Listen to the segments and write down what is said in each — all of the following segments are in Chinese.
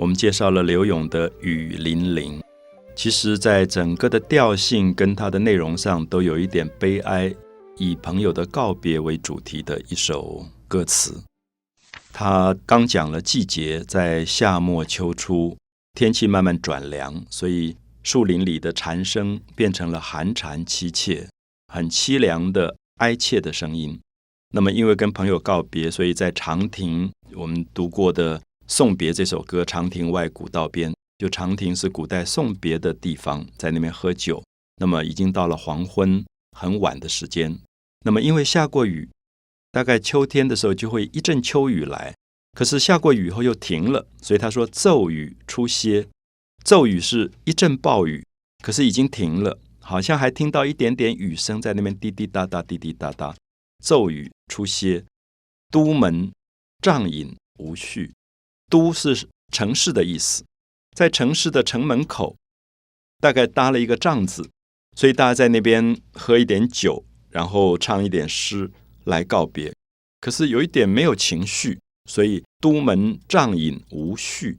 我们介绍了刘勇的《雨霖铃》，其实，在整个的调性跟它的内容上，都有一点悲哀，以朋友的告别为主题的一首歌词。他刚讲了季节，在夏末秋初，天气慢慢转凉，所以树林里的蝉声变成了寒蝉凄切、很凄凉的哀切的声音。那么，因为跟朋友告别，所以在长亭，我们读过的。送别这首歌，长亭外，古道边。就长亭是古代送别的地方，在那边喝酒。那么已经到了黄昏，很晚的时间。那么因为下过雨，大概秋天的时候就会一阵秋雨来。可是下过雨后又停了，所以他说骤雨初歇。骤雨是一阵暴雨，可是已经停了，好像还听到一点点雨声在那边滴滴答答，滴滴答答。骤雨初歇，都门帐饮无绪。都是城市的意思，在城市的城门口，大概搭了一个帐子，所以大家在那边喝一点酒，然后唱一点诗来告别。可是有一点没有情绪，所以都门帐饮无绪，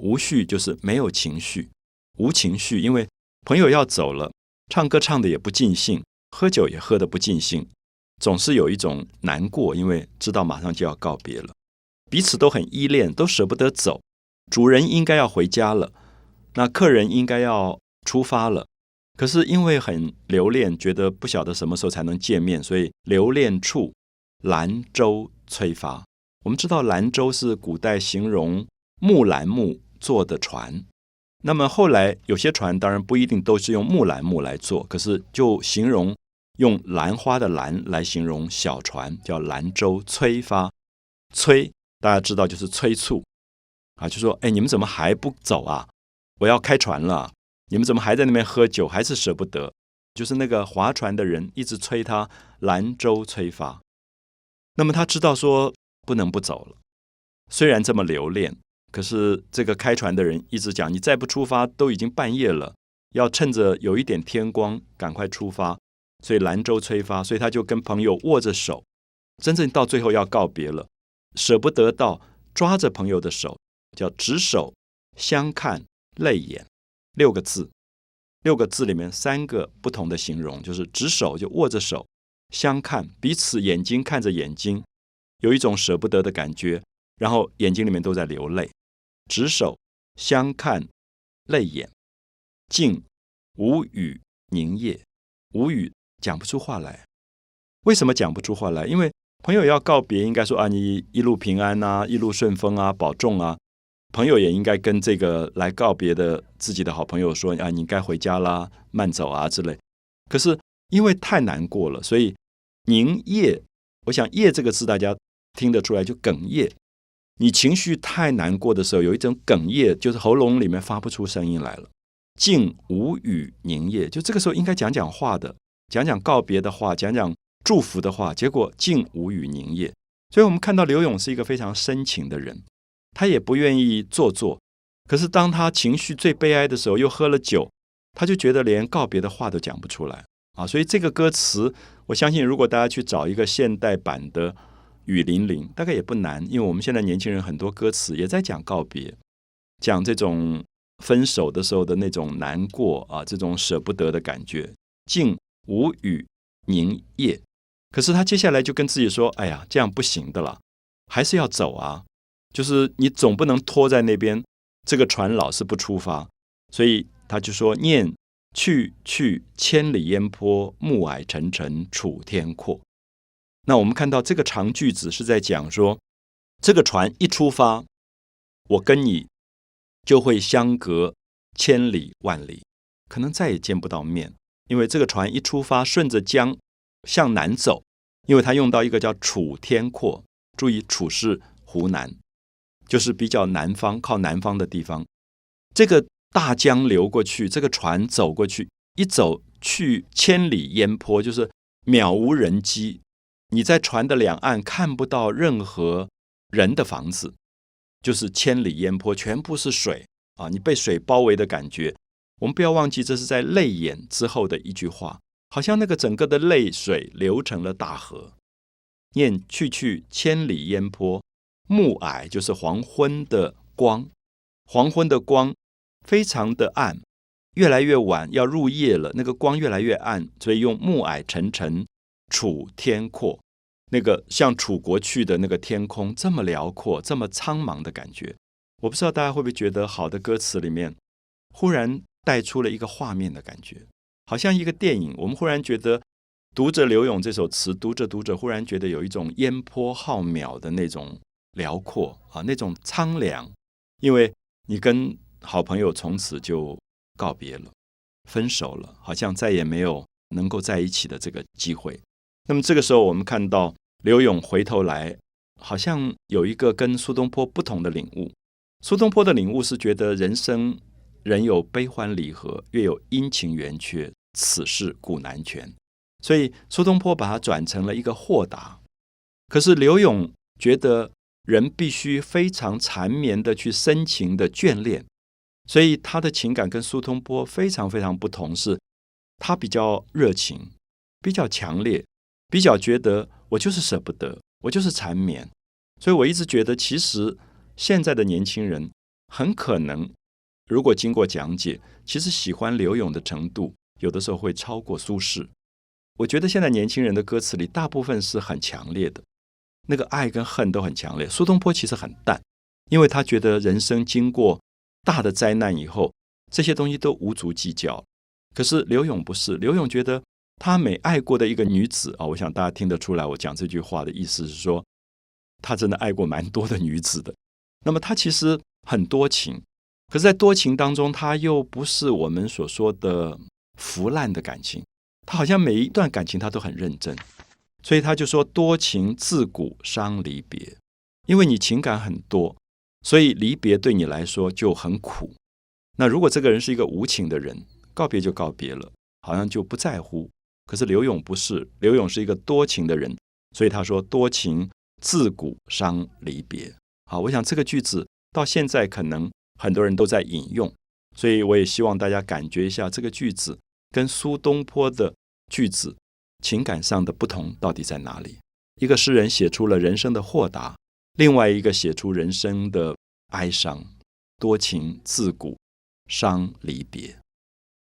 无绪就是没有情绪，无情绪。因为朋友要走了，唱歌唱的也不尽兴，喝酒也喝的不尽兴，总是有一种难过，因为知道马上就要告别了。彼此都很依恋，都舍不得走。主人应该要回家了，那客人应该要出发了。可是因为很留恋，觉得不晓得什么时候才能见面，所以留恋处，兰舟催发。我们知道兰舟是古代形容木兰木做的船。那么后来有些船当然不一定都是用木兰木来做，可是就形容用兰花的兰来形容小船，叫兰舟催发，催。大家知道就是催促啊，就说：“哎，你们怎么还不走啊？我要开船了，你们怎么还在那边喝酒？还是舍不得？”就是那个划船的人一直催他兰舟催发。那么他知道说不能不走了，虽然这么留恋，可是这个开船的人一直讲：“你再不出发，都已经半夜了，要趁着有一点天光赶快出发。”所以兰舟催发，所以他就跟朋友握着手，真正到最后要告别了。舍不得到抓着朋友的手，叫执手相看泪眼，六个字，六个字里面三个不同的形容，就是执手就握着手，相看彼此眼睛看着眼睛，有一种舍不得的感觉，然后眼睛里面都在流泪，执手相看泪眼，静无语凝噎，无语讲不出话来，为什么讲不出话来？因为。朋友要告别，应该说啊，你一路平安啊，一路顺风啊，保重啊。朋友也应该跟这个来告别的自己的好朋友说啊，你该回家啦，慢走啊之类。可是因为太难过了，所以凝噎。我想“噎”这个字大家听得出来，就哽咽。你情绪太难过的时候，有一种哽咽，就是喉咙里面发不出声音来了，静无语凝噎。就这个时候应该讲讲话的，讲讲告别的话，讲讲。祝福的话，结果竟无语凝噎。所以，我们看到刘勇是一个非常深情的人，他也不愿意做作。可是，当他情绪最悲哀的时候，又喝了酒，他就觉得连告别的话都讲不出来啊。所以，这个歌词，我相信，如果大家去找一个现代版的《雨霖铃》，大概也不难，因为我们现在年轻人很多歌词也在讲告别，讲这种分手的时候的那种难过啊，这种舍不得的感觉，竟无语凝噎。可是他接下来就跟自己说：“哎呀，这样不行的了，还是要走啊！就是你总不能拖在那边，这个船老是不出发。所以他就说：‘念去去，千里烟波，暮霭沉沉，楚天阔。’那我们看到这个长句子是在讲说，这个船一出发，我跟你就会相隔千里万里，可能再也见不到面，因为这个船一出发，顺着江。”向南走，因为他用到一个叫“楚天阔”，注意“楚”是湖南，就是比较南方、靠南方的地方。这个大江流过去，这个船走过去，一走去千里烟波，就是渺无人迹。你在船的两岸看不到任何人的房子，就是千里烟波，全部是水啊！你被水包围的感觉。我们不要忘记，这是在泪眼之后的一句话。好像那个整个的泪水流成了大河，念去去千里烟波，暮霭就是黄昏的光，黄昏的光非常的暗，越来越晚，要入夜了，那个光越来越暗，所以用暮霭沉沉，楚天阔，那个像楚国去的那个天空这么辽阔，这么苍茫的感觉。我不知道大家会不会觉得，好的歌词里面忽然带出了一个画面的感觉，好像一个电影。我们忽然觉得，读着刘勇这首词，读着读着，忽然觉得有一种烟波浩渺的那种辽阔啊，那种苍凉。因为你跟好朋友从此就告别了，分手了，好像再也没有能够在一起的这个机会。那么这个时候，我们看到刘勇回头来，好像有一个跟苏东坡不同的领悟。苏东坡的领悟是觉得人生人有悲欢离合，月有阴晴圆缺，此事古难全。所以苏东坡把它转成了一个豁达。可是刘勇觉得人必须非常缠绵的去深情的眷恋，所以他的情感跟苏东坡非常非常不同，是他比较热情，比较强烈，比较觉得我就是舍不得，我就是缠绵。所以我一直觉得其实。现在的年轻人很可能，如果经过讲解，其实喜欢刘勇的程度，有的时候会超过苏轼。我觉得现在年轻人的歌词里，大部分是很强烈的，那个爱跟恨都很强烈。苏东坡其实很淡，因为他觉得人生经过大的灾难以后，这些东西都无足计较。可是刘勇不是，刘勇觉得他每爱过的一个女子啊，我想大家听得出来，我讲这句话的意思是说，他真的爱过蛮多的女子的。那么他其实很多情，可是，在多情当中，他又不是我们所说的腐烂的感情，他好像每一段感情他都很认真，所以他就说多情自古伤离别，因为你情感很多，所以离别对你来说就很苦。那如果这个人是一个无情的人，告别就告别了，好像就不在乎。可是刘勇不是，刘勇是一个多情的人，所以他说多情自古伤离别。好，我想这个句子到现在可能很多人都在引用，所以我也希望大家感觉一下这个句子跟苏东坡的句子情感上的不同到底在哪里。一个诗人写出了人生的豁达，另外一个写出人生的哀伤，多情自古伤离别。